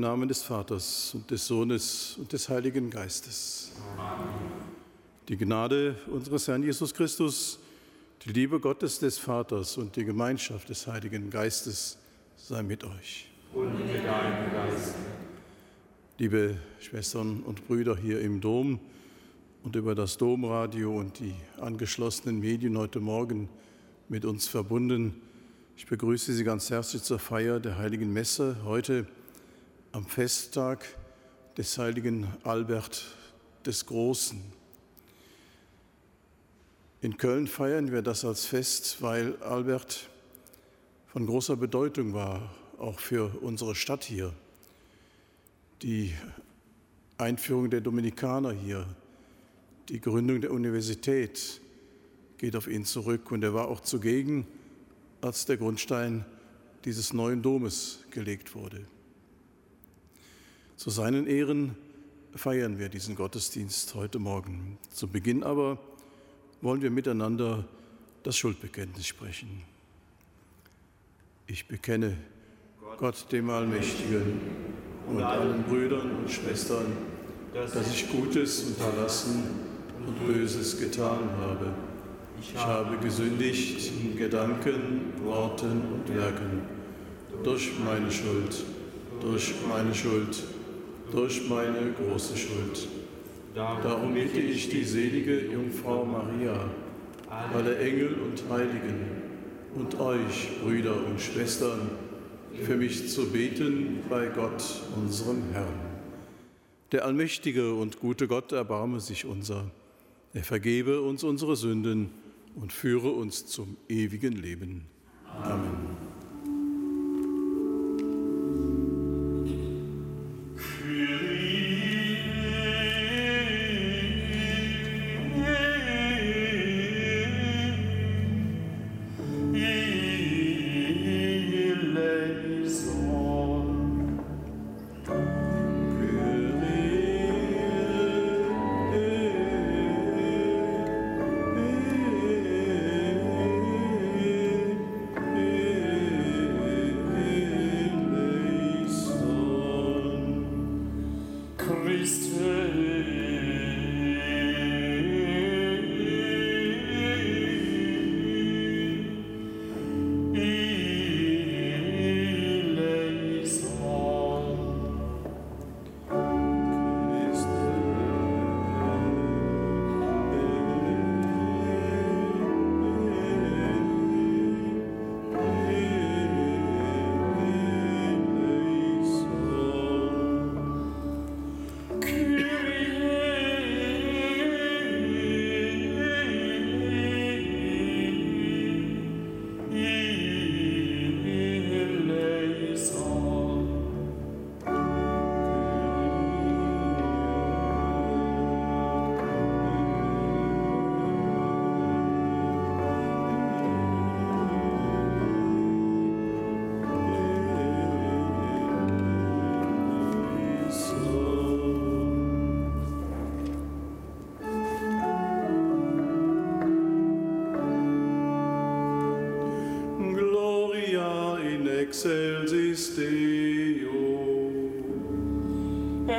Im Namen des Vaters und des Sohnes und des Heiligen Geistes. Amen. Die Gnade unseres Herrn Jesus Christus, die Liebe Gottes des Vaters und die Gemeinschaft des Heiligen Geistes sei mit euch. Und mit deinem Geist. Liebe Schwestern und Brüder hier im Dom und über das Domradio und die angeschlossenen Medien heute Morgen mit uns verbunden, ich begrüße Sie ganz herzlich zur Feier der Heiligen Messe heute am Festtag des heiligen Albert des Großen. In Köln feiern wir das als Fest, weil Albert von großer Bedeutung war, auch für unsere Stadt hier. Die Einführung der Dominikaner hier, die Gründung der Universität geht auf ihn zurück und er war auch zugegen, als der Grundstein dieses neuen Domes gelegt wurde. Zu seinen Ehren feiern wir diesen Gottesdienst heute Morgen. Zu Beginn aber wollen wir miteinander das Schuldbekenntnis sprechen. Ich bekenne Gott dem Allmächtigen und allen Brüdern und Schwestern, dass ich Gutes unterlassen und Böses getan habe. Ich habe gesündigt in Gedanken, Worten und Werken, durch meine Schuld, durch meine Schuld durch meine große Schuld. Darum bitte ich die selige Jungfrau Maria, alle Engel und Heiligen und euch, Brüder und Schwestern, für mich zu beten bei Gott, unserem Herrn. Der allmächtige und gute Gott erbarme sich unser. Er vergebe uns unsere Sünden und führe uns zum ewigen Leben. Amen.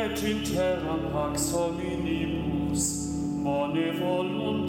et interam hac hominibus mone volum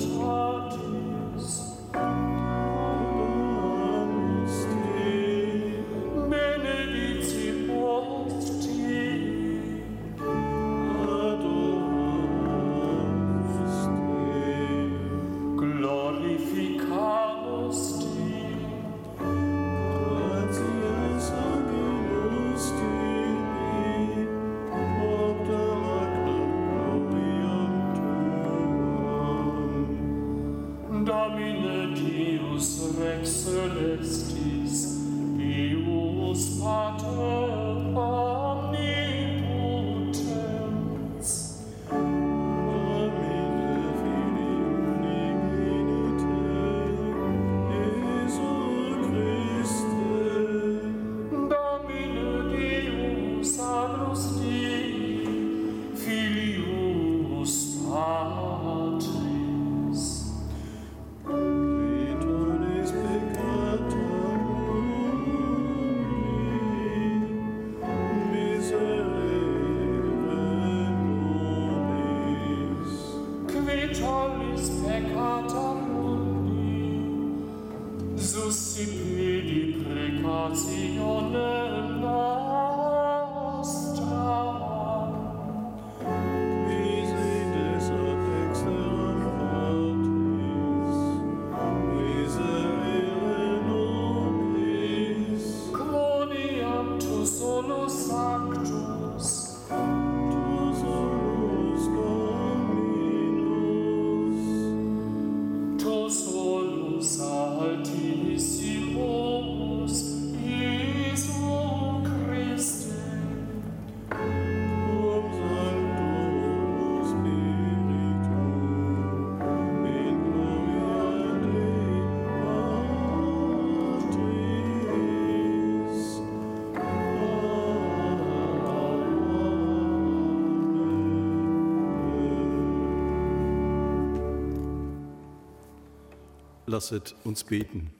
Lasset uns beten.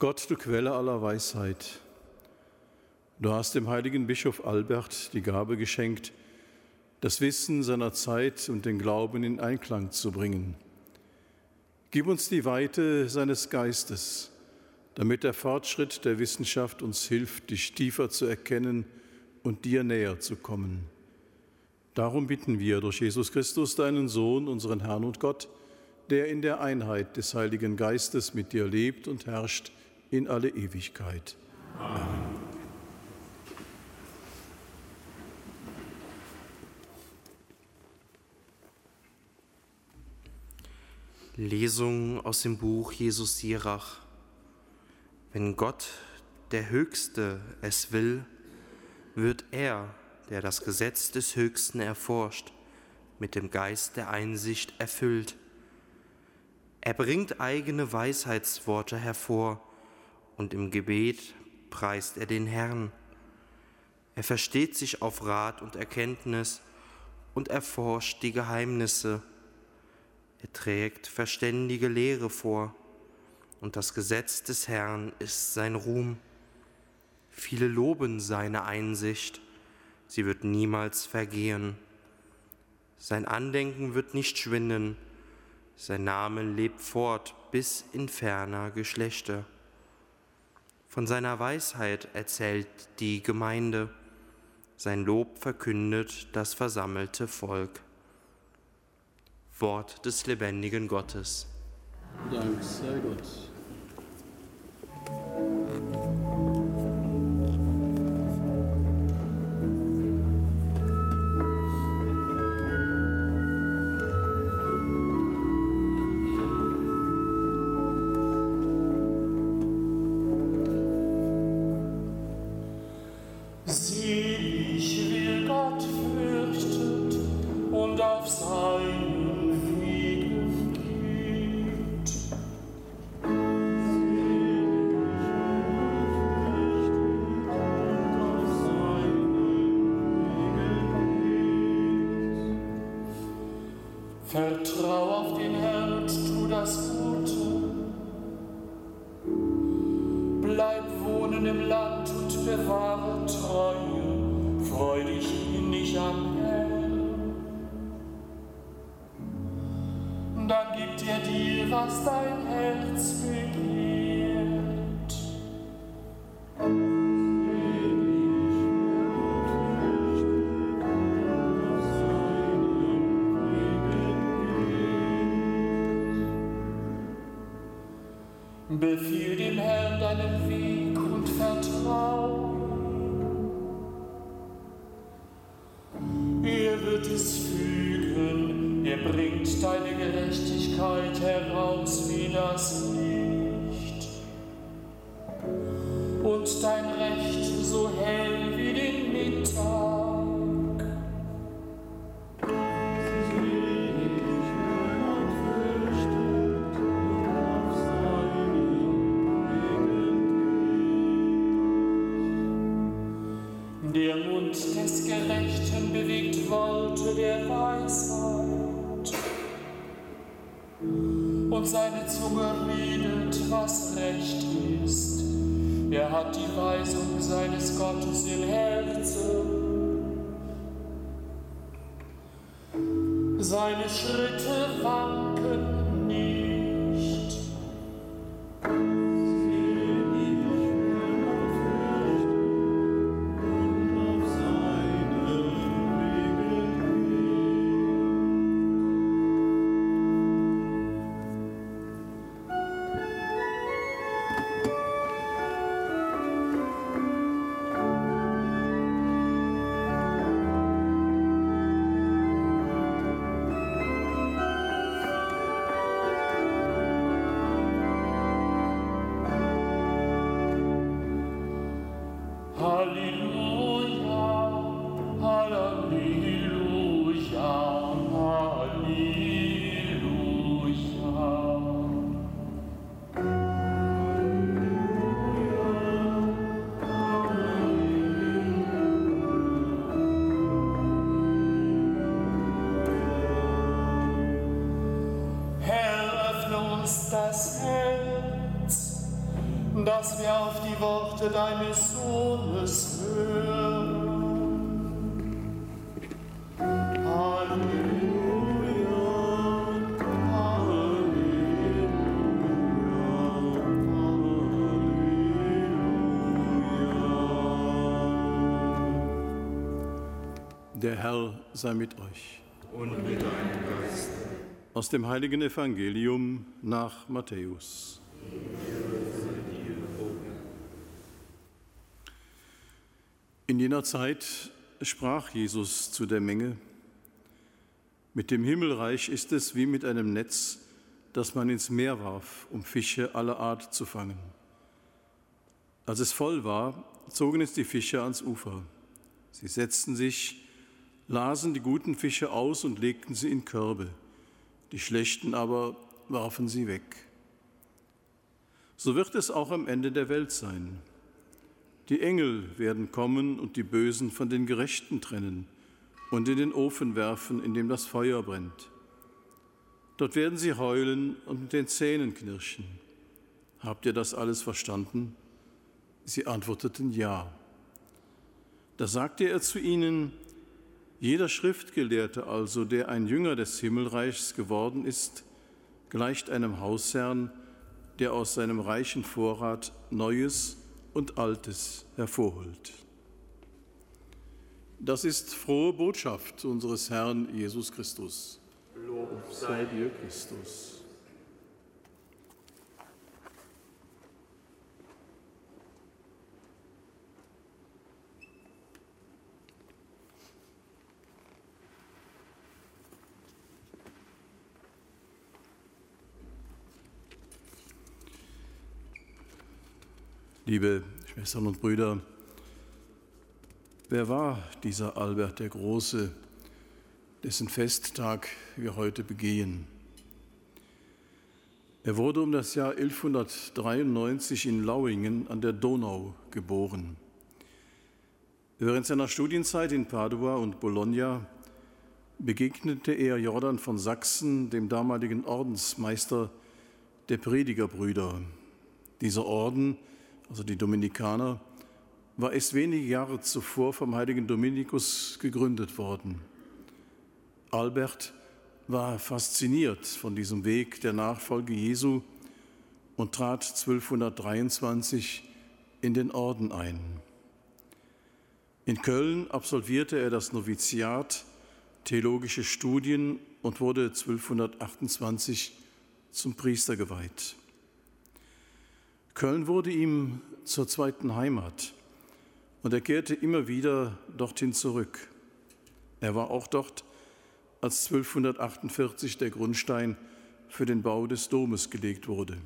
Gott, du Quelle aller Weisheit, du hast dem heiligen Bischof Albert die Gabe geschenkt, das Wissen seiner Zeit und den Glauben in Einklang zu bringen. Gib uns die Weite seines Geistes, damit der Fortschritt der Wissenschaft uns hilft, dich tiefer zu erkennen und dir näher zu kommen. Darum bitten wir durch Jesus Christus, deinen Sohn, unseren Herrn und Gott, der in der Einheit des Heiligen Geistes mit dir lebt und herrscht in alle Ewigkeit. Lesung aus dem Buch Jesus Sirach. Wenn Gott, der Höchste, es will, wird er, der das Gesetz des Höchsten erforscht, mit dem Geist der Einsicht erfüllt. Er bringt eigene Weisheitsworte hervor und im Gebet preist er den Herrn. Er versteht sich auf Rat und Erkenntnis und erforscht die Geheimnisse. Er trägt verständige Lehre vor, und das Gesetz des Herrn ist sein Ruhm. Viele loben seine Einsicht, sie wird niemals vergehen. Sein Andenken wird nicht schwinden, sein Name lebt fort bis in ferner Geschlechter. Von seiner Weisheit erzählt die Gemeinde, sein Lob verkündet das versammelte Volk. Wort des lebendigen Gottes. Dank sei Gott. Mund des Gerechten bewegt Worte der Weisheit. Und seine Zunge redet, was recht ist. Er hat die Weisung seines Gottes im Herzen. Seine Schritte wanken ist das Herz, dass wir auf die Worte deines Sohnes hören. Der Herr sei mit euch. Und mit deinem Geist. Aus dem heiligen Evangelium nach Matthäus. In jener Zeit sprach Jesus zu der Menge, mit dem Himmelreich ist es wie mit einem Netz, das man ins Meer warf, um Fische aller Art zu fangen. Als es voll war, zogen es die Fische ans Ufer. Sie setzten sich, lasen die guten Fische aus und legten sie in Körbe, die schlechten aber warfen sie weg. So wird es auch am Ende der Welt sein. Die Engel werden kommen und die Bösen von den Gerechten trennen und in den Ofen werfen, in dem das Feuer brennt. Dort werden sie heulen und mit den Zähnen knirschen. Habt ihr das alles verstanden? Sie antworteten ja. Da sagte er zu ihnen, jeder Schriftgelehrte also, der ein Jünger des Himmelreichs geworden ist, gleicht einem Hausherrn, der aus seinem reichen Vorrat Neues und Altes hervorholt. Das ist frohe Botschaft unseres Herrn Jesus Christus. Lob sei dir, Christus. Liebe Schwestern und Brüder, wer war dieser Albert der Große, dessen Festtag wir heute begehen? Er wurde um das Jahr 1193 in Lauingen an der Donau geboren. Während seiner Studienzeit in Padua und Bologna begegnete er Jordan von Sachsen, dem damaligen Ordensmeister der Predigerbrüder. Dieser Orden also die Dominikaner, war erst wenige Jahre zuvor vom heiligen Dominikus gegründet worden. Albert war fasziniert von diesem Weg der Nachfolge Jesu und trat 1223 in den Orden ein. In Köln absolvierte er das Noviziat, theologische Studien und wurde 1228 zum Priester geweiht. Köln wurde ihm zur zweiten Heimat und er kehrte immer wieder dorthin zurück. Er war auch dort, als 1248 der Grundstein für den Bau des Domes gelegt wurde.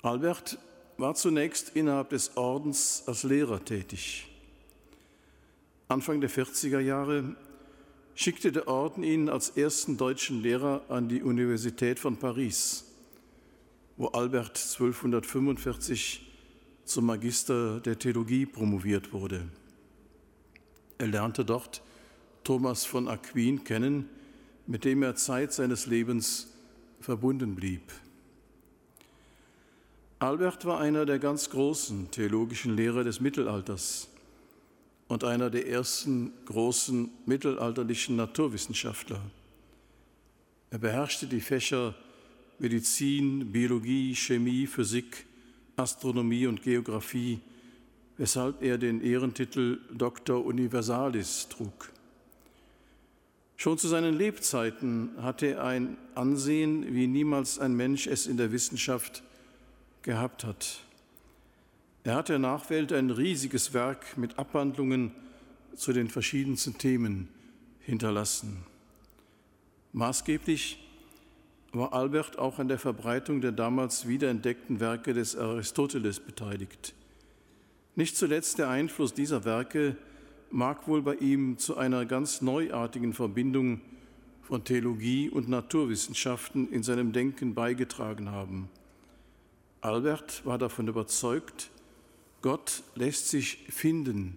Albert war zunächst innerhalb des Ordens als Lehrer tätig. Anfang der 40er Jahre schickte der Orden ihn als ersten deutschen Lehrer an die Universität von Paris wo Albert 1245 zum Magister der Theologie promoviert wurde. Er lernte dort Thomas von Aquin kennen, mit dem er Zeit seines Lebens verbunden blieb. Albert war einer der ganz großen theologischen Lehrer des Mittelalters und einer der ersten großen mittelalterlichen Naturwissenschaftler. Er beherrschte die Fächer Medizin, Biologie, Chemie, Physik, Astronomie und Geographie, weshalb er den Ehrentitel Doctor Universalis trug. Schon zu seinen Lebzeiten hatte er ein Ansehen, wie niemals ein Mensch es in der Wissenschaft gehabt hat. Er hat der Nachwelt ein riesiges Werk mit Abhandlungen zu den verschiedensten Themen hinterlassen. Maßgeblich war Albert auch an der Verbreitung der damals wiederentdeckten Werke des Aristoteles beteiligt. Nicht zuletzt der Einfluss dieser Werke mag wohl bei ihm zu einer ganz neuartigen Verbindung von Theologie und Naturwissenschaften in seinem Denken beigetragen haben. Albert war davon überzeugt, Gott lässt sich finden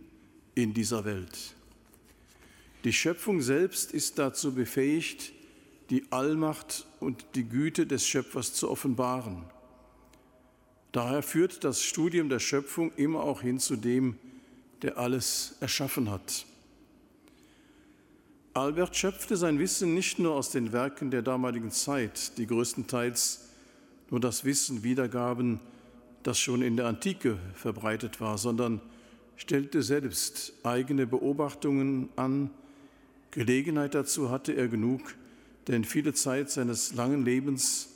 in dieser Welt. Die Schöpfung selbst ist dazu befähigt, die Allmacht und die Güte des Schöpfers zu offenbaren. Daher führt das Studium der Schöpfung immer auch hin zu dem, der alles erschaffen hat. Albert schöpfte sein Wissen nicht nur aus den Werken der damaligen Zeit, die größtenteils nur das Wissen wiedergaben, das schon in der Antike verbreitet war, sondern stellte selbst eigene Beobachtungen an. Gelegenheit dazu hatte er genug, denn viele Zeit seines langen Lebens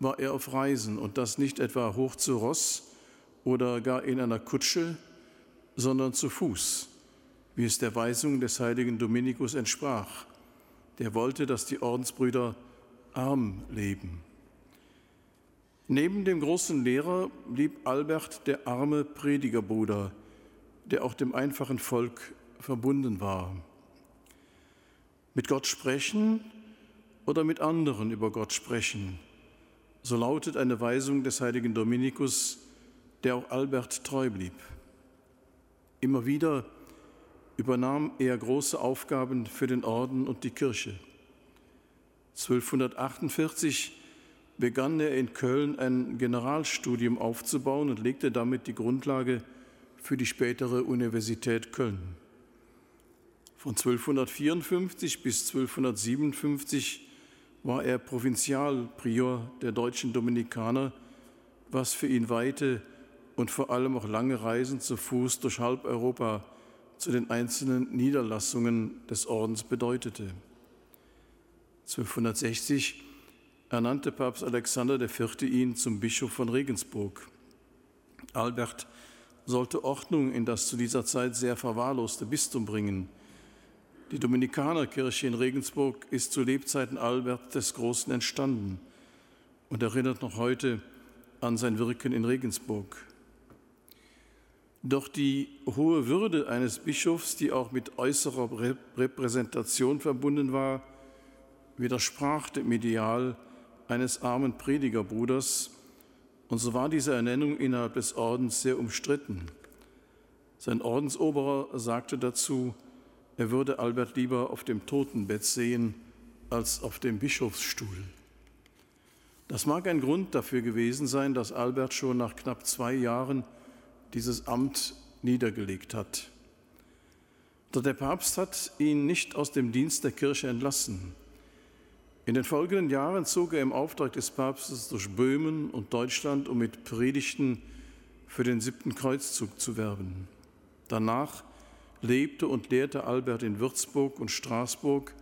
war er auf Reisen und das nicht etwa hoch zu Ross oder gar in einer Kutsche, sondern zu Fuß, wie es der Weisung des heiligen Dominikus entsprach. Der wollte, dass die Ordensbrüder arm leben. Neben dem großen Lehrer blieb Albert der arme Predigerbruder, der auch dem einfachen Volk verbunden war. Mit Gott sprechen oder mit anderen über Gott sprechen, so lautet eine Weisung des heiligen Dominikus, der auch Albert treu blieb. Immer wieder übernahm er große Aufgaben für den Orden und die Kirche. 1248 begann er in Köln ein Generalstudium aufzubauen und legte damit die Grundlage für die spätere Universität Köln. Von 1254 bis 1257 war er Provinzialprior der deutschen Dominikaner, was für ihn weite und vor allem auch lange Reisen zu Fuß durch halb Europa zu den einzelnen Niederlassungen des Ordens bedeutete. 1260 ernannte Papst Alexander IV. ihn zum Bischof von Regensburg. Albert sollte Ordnung in das zu dieser Zeit sehr verwahrloste Bistum bringen. Die Dominikanerkirche in Regensburg ist zu Lebzeiten Albert des Großen entstanden und erinnert noch heute an sein Wirken in Regensburg. Doch die hohe Würde eines Bischofs, die auch mit äußerer Repräsentation verbunden war, widersprach dem Ideal eines armen Predigerbruders, und so war diese Ernennung innerhalb des Ordens sehr umstritten. Sein Ordensoberer sagte dazu, er würde Albert lieber auf dem Totenbett sehen als auf dem Bischofsstuhl. Das mag ein Grund dafür gewesen sein, dass Albert schon nach knapp zwei Jahren dieses Amt niedergelegt hat. Doch der Papst hat ihn nicht aus dem Dienst der Kirche entlassen. In den folgenden Jahren zog er im Auftrag des Papstes durch Böhmen und Deutschland, um mit Predigten für den siebten Kreuzzug zu werben. Danach lebte und lehrte Albert in Würzburg und Straßburg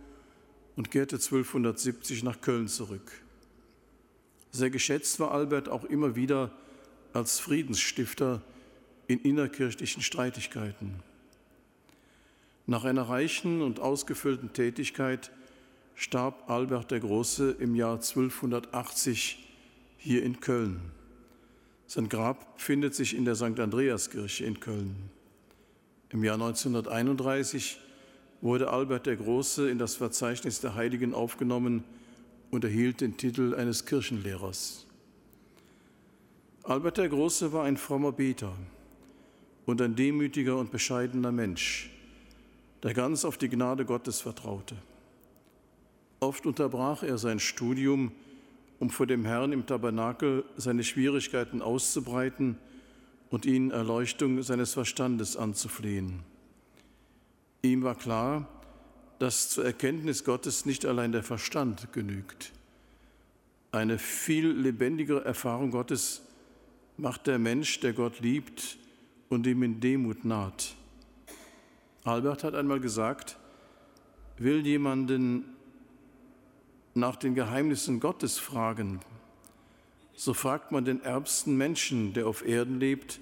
und kehrte 1270 nach Köln zurück. Sehr geschätzt war Albert auch immer wieder als Friedensstifter in innerkirchlichen Streitigkeiten. Nach einer reichen und ausgefüllten Tätigkeit starb Albert der Große im Jahr 1280 hier in Köln. Sein Grab findet sich in der St. Andreaskirche in Köln. Im Jahr 1931 wurde Albert der Große in das Verzeichnis der Heiligen aufgenommen und erhielt den Titel eines Kirchenlehrers. Albert der Große war ein frommer Beter und ein demütiger und bescheidener Mensch, der ganz auf die Gnade Gottes vertraute. Oft unterbrach er sein Studium, um vor dem Herrn im Tabernakel seine Schwierigkeiten auszubreiten und ihn Erleuchtung seines Verstandes anzuflehen. Ihm war klar, dass zur Erkenntnis Gottes nicht allein der Verstand genügt. Eine viel lebendigere Erfahrung Gottes macht der Mensch, der Gott liebt und ihm in Demut naht. Albert hat einmal gesagt, will jemanden nach den Geheimnissen Gottes fragen, so fragt man den ärmsten Menschen, der auf Erden lebt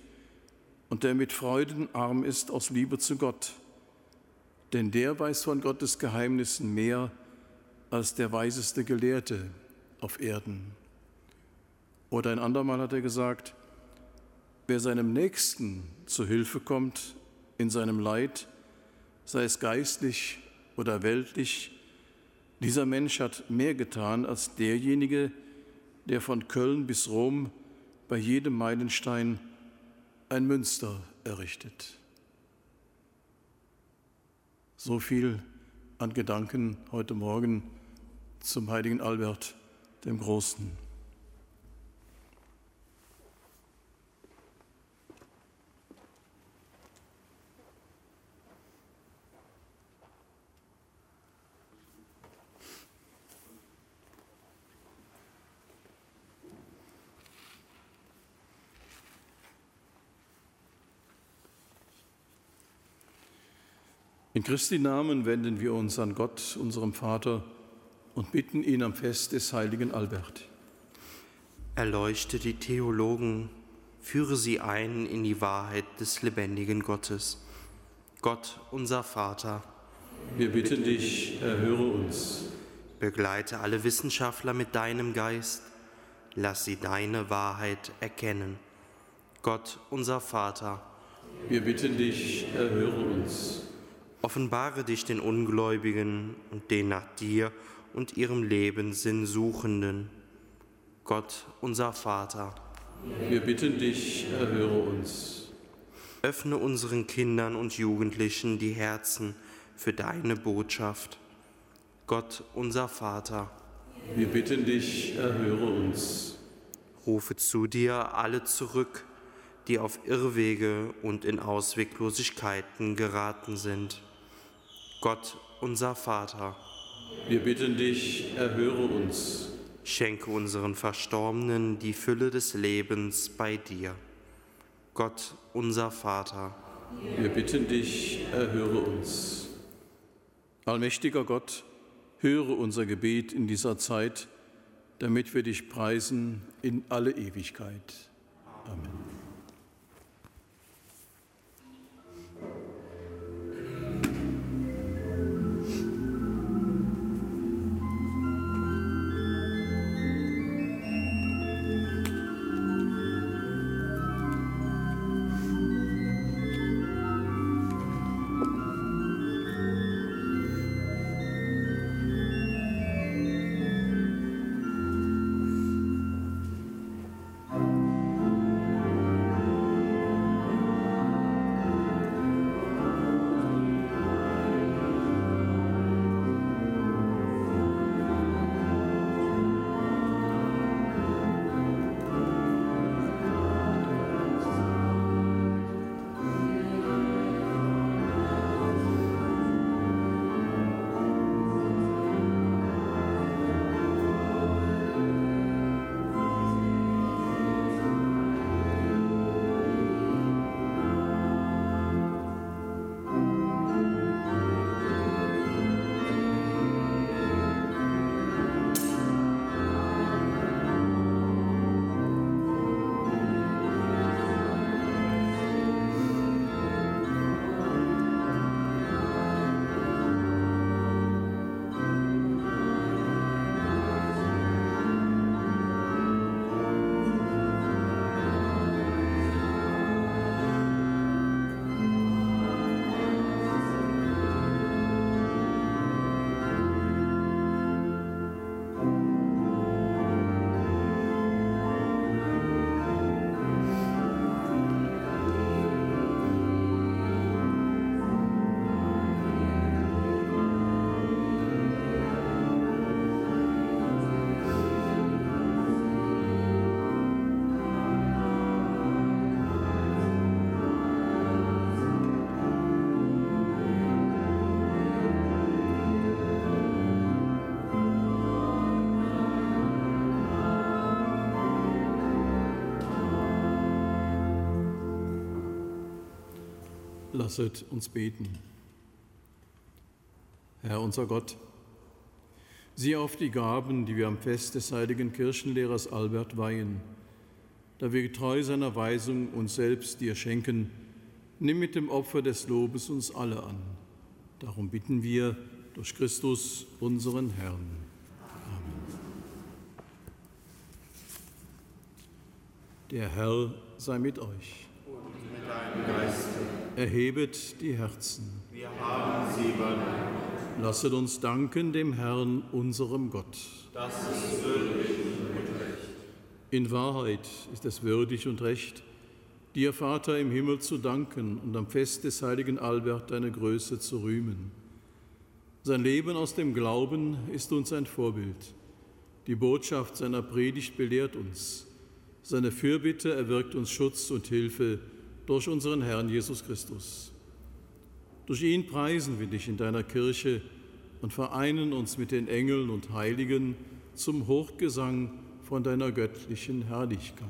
und der mit Freuden arm ist aus Liebe zu Gott. Denn der weiß von Gottes Geheimnissen mehr als der weiseste Gelehrte auf Erden. Oder ein andermal hat er gesagt, wer seinem Nächsten zu Hilfe kommt in seinem Leid, sei es geistlich oder weltlich, dieser Mensch hat mehr getan als derjenige, der von Köln bis Rom bei jedem Meilenstein ein Münster errichtet. So viel an Gedanken heute Morgen zum heiligen Albert dem Großen. In Christi Namen wenden wir uns an Gott, unserem Vater, und bitten ihn am Fest des heiligen Albert. Erleuchte die Theologen, führe sie ein in die Wahrheit des lebendigen Gottes. Gott, unser Vater, Wir bitten dich, erhöre uns. begleite alle Wissenschaftler mit deinem Geist, lass sie deine Wahrheit erkennen. Gott, unser Vater, Wir bitten dich, erhöre uns. Offenbare dich den Ungläubigen und den nach dir und ihrem Leben sinnsuchenden. Gott, unser Vater, Wir bitten dich, erhöre uns. öffne unseren Kindern und Jugendlichen die Herzen für deine Botschaft. Gott, unser Vater, Wir bitten dich, erhöre uns. rufe zu dir alle zurück, die auf Irrwege und in Ausweglosigkeiten geraten sind. Gott, unser Vater, Wir bitten dich, erhöre uns. schenke unseren Verstorbenen die Fülle des Lebens bei dir. Gott, unser Vater, Wir bitten dich, erhöre uns. Allmächtiger Gott, höre unser Gebet in dieser Zeit, damit wir dich preisen in alle Ewigkeit. Amen. Lasset uns beten. Herr unser Gott, sieh auf die Gaben, die wir am Fest des heiligen Kirchenlehrers Albert weihen. Da wir getreu seiner Weisung uns selbst dir schenken, nimm mit dem Opfer des Lobes uns alle an. Darum bitten wir durch Christus, unseren Herrn. Amen. Der Herr sei mit euch. Erhebet die Herzen. Wir haben sie übernommen. Lasset uns danken dem Herrn, unserem Gott. Das ist würdig und recht. In Wahrheit ist es würdig und recht, dir, Vater im Himmel, zu danken und am Fest des heiligen Albert deine Größe zu rühmen. Sein Leben aus dem Glauben ist uns ein Vorbild. Die Botschaft seiner Predigt belehrt uns. Seine Fürbitte erwirkt uns Schutz und Hilfe durch unseren Herrn Jesus Christus. Durch ihn preisen wir dich in deiner Kirche und vereinen uns mit den Engeln und Heiligen zum Hochgesang von deiner göttlichen Herrlichkeit.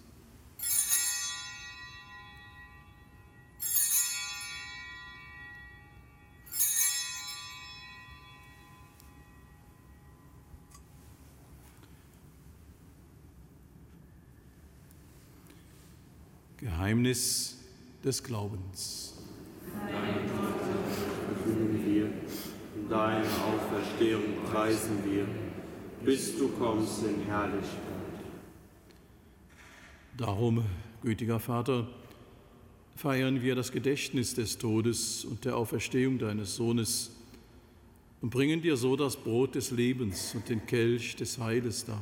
Geheimnis des Glaubens. Verkünden wir, deine Auferstehung preisen wir, bis du kommst in Herrlichkeit. Darum, gütiger Vater, feiern wir das Gedächtnis des Todes und der Auferstehung deines Sohnes und bringen dir so das Brot des Lebens und den Kelch des Heiles dar.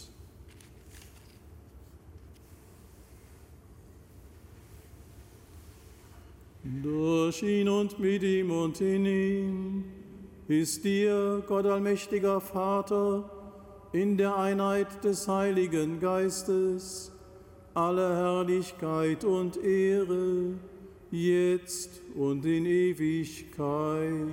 Durch ihn und mit ihm und in ihm ist dir, Gott allmächtiger Vater, in der Einheit des Heiligen Geistes, alle Herrlichkeit und Ehre, jetzt und in Ewigkeit.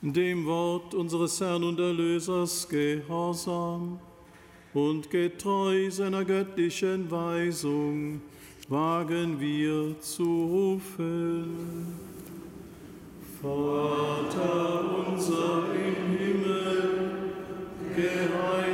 Dem Wort unseres Herrn und Erlösers gehorsam und getreu seiner göttlichen Weisung wagen wir zu rufen. Vater unser im Himmel, geheiligt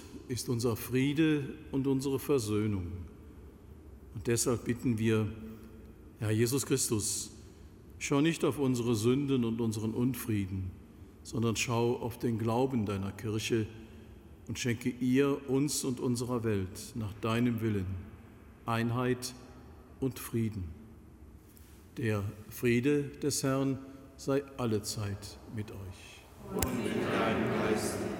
ist unser Friede und unsere Versöhnung. Und deshalb bitten wir, Herr Jesus Christus, schau nicht auf unsere Sünden und unseren Unfrieden, sondern schau auf den Glauben deiner Kirche und schenke ihr, uns und unserer Welt nach deinem Willen Einheit und Frieden. Der Friede des Herrn sei allezeit mit euch. Und mit deinem Geist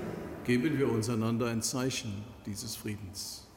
geben wir uns einander ein Zeichen dieses Friedens.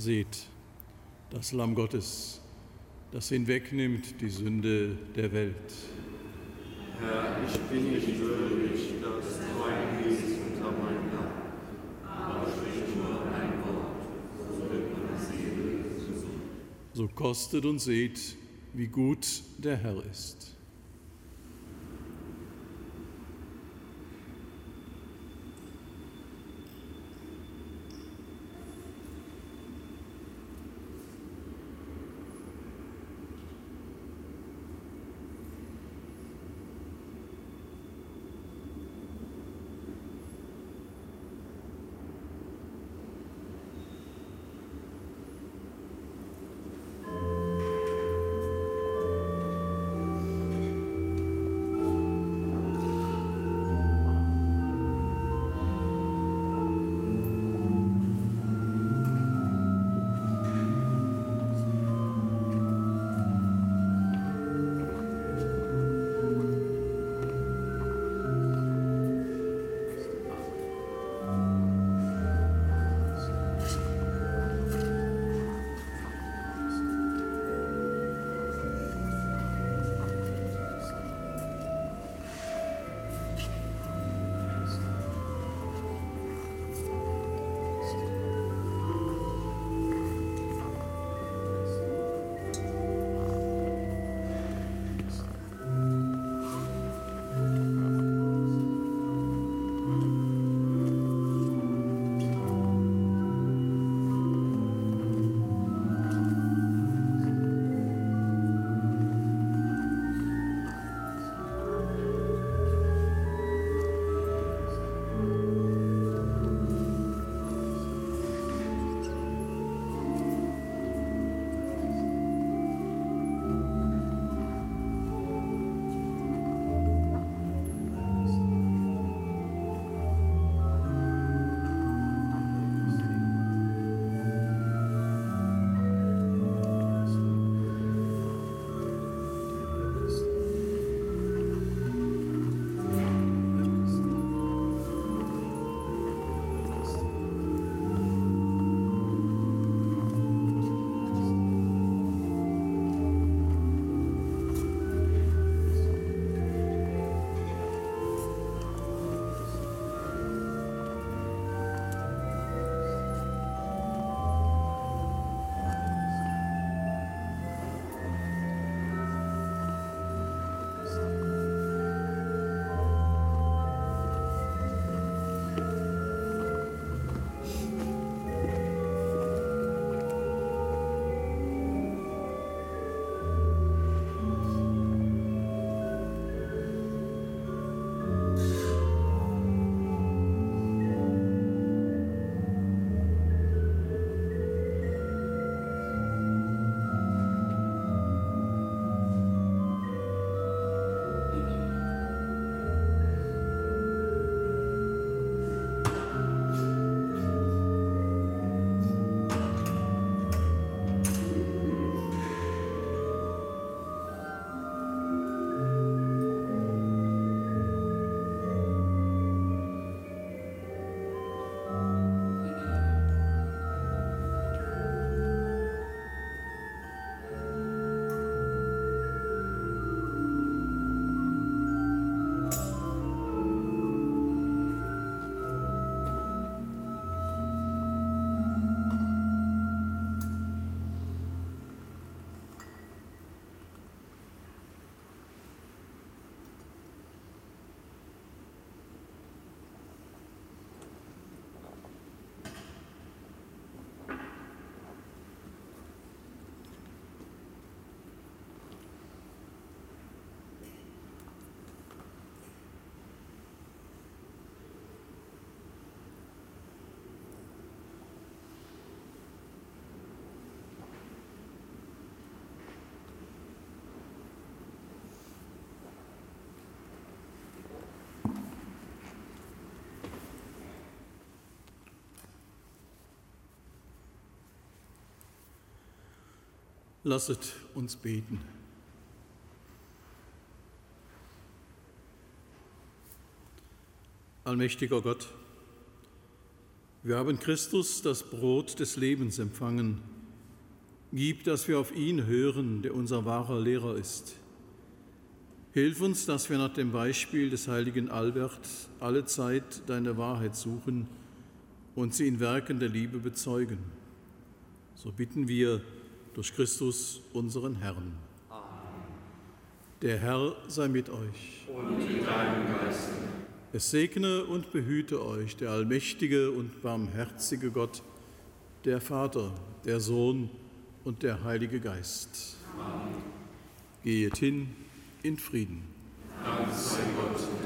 Seht, das Lamm Gottes, das hinwegnimmt die Sünde der Welt. Herr, ich bin nicht würdig, dass du eingehst unter mein Dach, aber sprich nur ein Wort, so wird meine Seele gesund. So kostet und seht, wie gut der Herr ist. Lasset uns beten. Allmächtiger Gott, wir haben Christus, das Brot des Lebens, empfangen. Gib, dass wir auf ihn hören, der unser wahrer Lehrer ist. Hilf uns, dass wir nach dem Beispiel des heiligen Albert alle Zeit deine Wahrheit suchen und sie in Werken der Liebe bezeugen. So bitten wir durch Christus, unseren Herrn. Amen. Der Herr sei mit euch. Und mit deinem Geist. Es segne und behüte euch der allmächtige und barmherzige Gott, der Vater, der Sohn und der Heilige Geist. Amen. Gehet hin in Frieden. Dank sei Gott.